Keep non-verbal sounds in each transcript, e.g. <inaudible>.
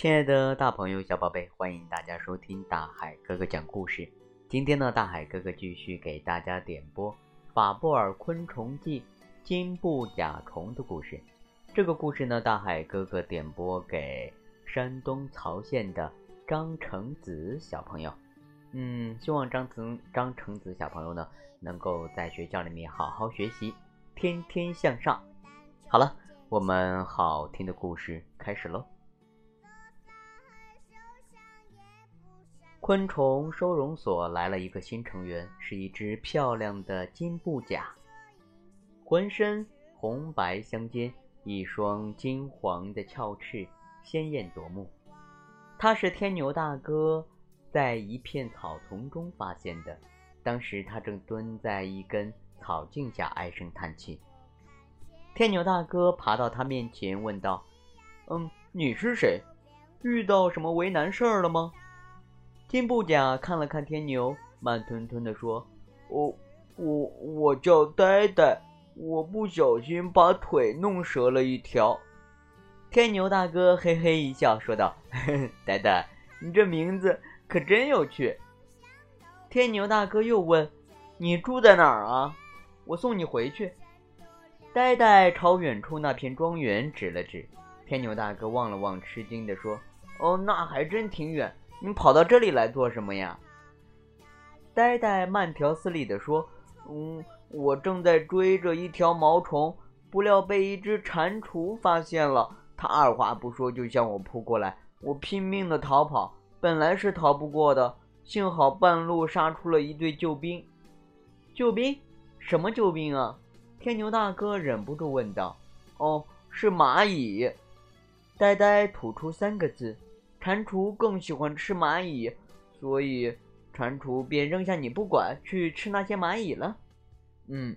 亲爱的大朋友、小宝贝，欢迎大家收听大海哥哥讲故事。今天呢，大海哥哥继续给大家点播《法布尔昆虫记》金布甲虫的故事。这个故事呢，大海哥哥点播给山东曹县的张成子小朋友。嗯，希望张成张成子小朋友呢，能够在学校里面好好学习，天天向上。好了，我们好听的故事开始喽。昆虫收容所来了一个新成员，是一只漂亮的金布甲，浑身红白相间，一双金黄的鞘翅鲜艳夺目。它是天牛大哥在一片草丛中发现的，当时他正蹲在一根草茎下唉声叹气。天牛大哥爬到他面前问道：“嗯，你是谁？遇到什么为难事儿了吗？”金布甲看了看天牛，慢吞吞地说：“我我我叫呆呆，我不小心把腿弄折了一条。”天牛大哥嘿嘿一笑，说道：“ <laughs> 呆呆，你这名字可真有趣。”天牛大哥又问：“你住在哪儿啊？我送你回去。”呆呆朝远处那片庄园指了指。天牛大哥望了望，吃惊地说：“哦，那还真挺远。”你跑到这里来做什么呀？呆呆慢条斯理地说：“嗯，我正在追着一条毛虫，不料被一只蟾蜍发现了。它二话不说就向我扑过来，我拼命的逃跑，本来是逃不过的。幸好半路杀出了一队救兵。救兵？什么救兵啊？”天牛大哥忍不住问道。“哦，是蚂蚁。”呆呆吐出三个字。蟾蜍更喜欢吃蚂蚁，所以蟾蜍便扔下你不管，去吃那些蚂蚁了。嗯，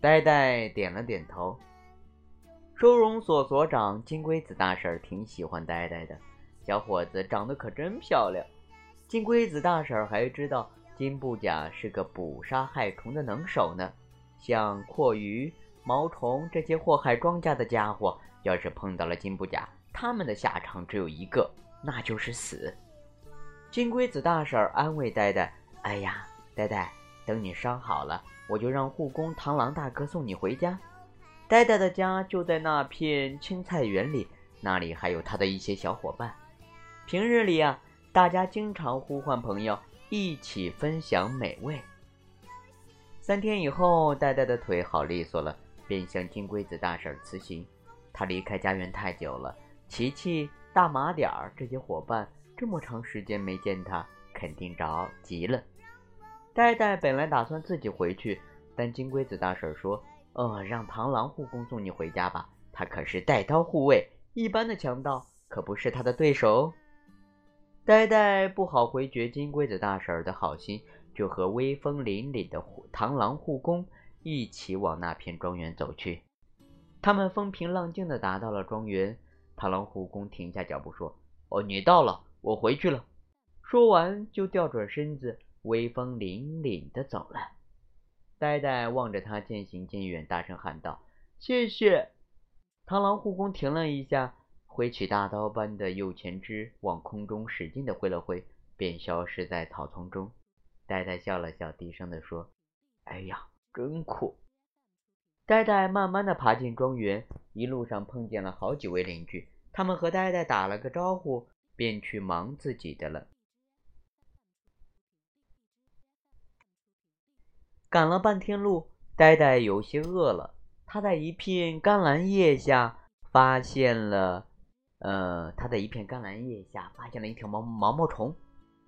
呆呆点了点头。收容所所长金龟子大婶挺喜欢呆呆的，小伙子长得可真漂亮。金龟子大婶还知道金布甲是个捕杀害虫的能手呢，像蛞蝓、毛虫这些祸害庄稼的家伙，要是碰到了金布甲，他们的下场只有一个。那就是死。金龟子大婶安慰呆呆：“哎呀，呆呆，等你伤好了，我就让护工螳螂大哥送你回家。呆呆的家就在那片青菜园里，那里还有他的一些小伙伴。平日里啊，大家经常呼唤朋友一起分享美味。三天以后，呆呆的腿好利索了，便向金龟子大婶辞行。他离开家园太久了，琪琪。”大马点儿这些伙伴这么长时间没见他，肯定着急了。呆呆本来打算自己回去，但金龟子大婶说：“呃，让螳螂护工送你回家吧，他可是带刀护卫，一般的强盗可不是他的对手。”呆呆不好回绝金龟子大婶的好心，就和威风凛凛的螳螂护工一起往那片庄园走去。他们风平浪静地达到了庄园。螳螂护工停下脚步说：“哦，你到了，我回去了。”说完就调转身子，威风凛凛地走了。呆呆望着他渐行渐远，大声喊道：“谢谢！”螳螂护工停了一下，挥起大刀般的右前肢，往空中使劲地挥了挥，便消失在草丛中。呆呆笑了笑，低声地说：“哎呀，真酷！”呆呆慢慢地爬进庄园，一路上碰见了好几位邻居，他们和呆呆打了个招呼，便去忙自己的了。赶了半天路，呆呆有些饿了。他在一片甘蓝叶下发现了，呃，他在一片甘蓝叶下发现了一条毛毛毛虫，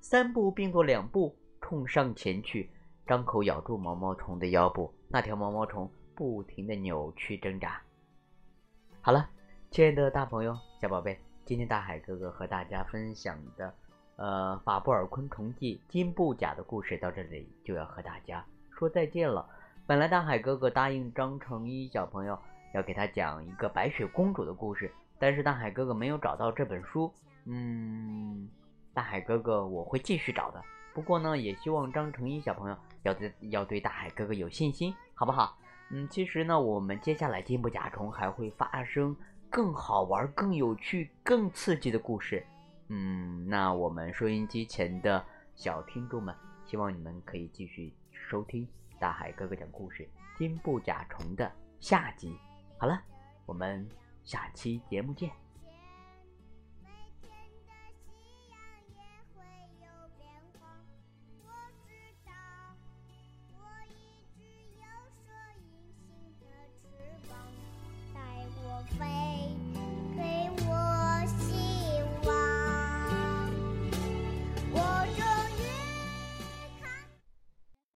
三步并作两步冲上前去，张口咬住毛毛虫的腰部。那条毛毛虫。不停的扭曲挣扎。好了，亲爱的大朋友、小宝贝，今天大海哥哥和大家分享的，呃，《法布尔昆虫记》金布甲的故事到这里就要和大家说再见了。本来大海哥哥答应张成一小朋友要给他讲一个白雪公主的故事，但是大海哥哥没有找到这本书。嗯，大海哥哥我会继续找的。不过呢，也希望张成一小朋友要对要对大海哥哥有信心，好不好？嗯，其实呢，我们接下来金布甲虫还会发生更好玩、更有趣、更刺激的故事，嗯，那我们收音机前的小听众们，希望你们可以继续收听大海哥哥讲故事《金布甲虫》的下集。好了，我们下期节目见。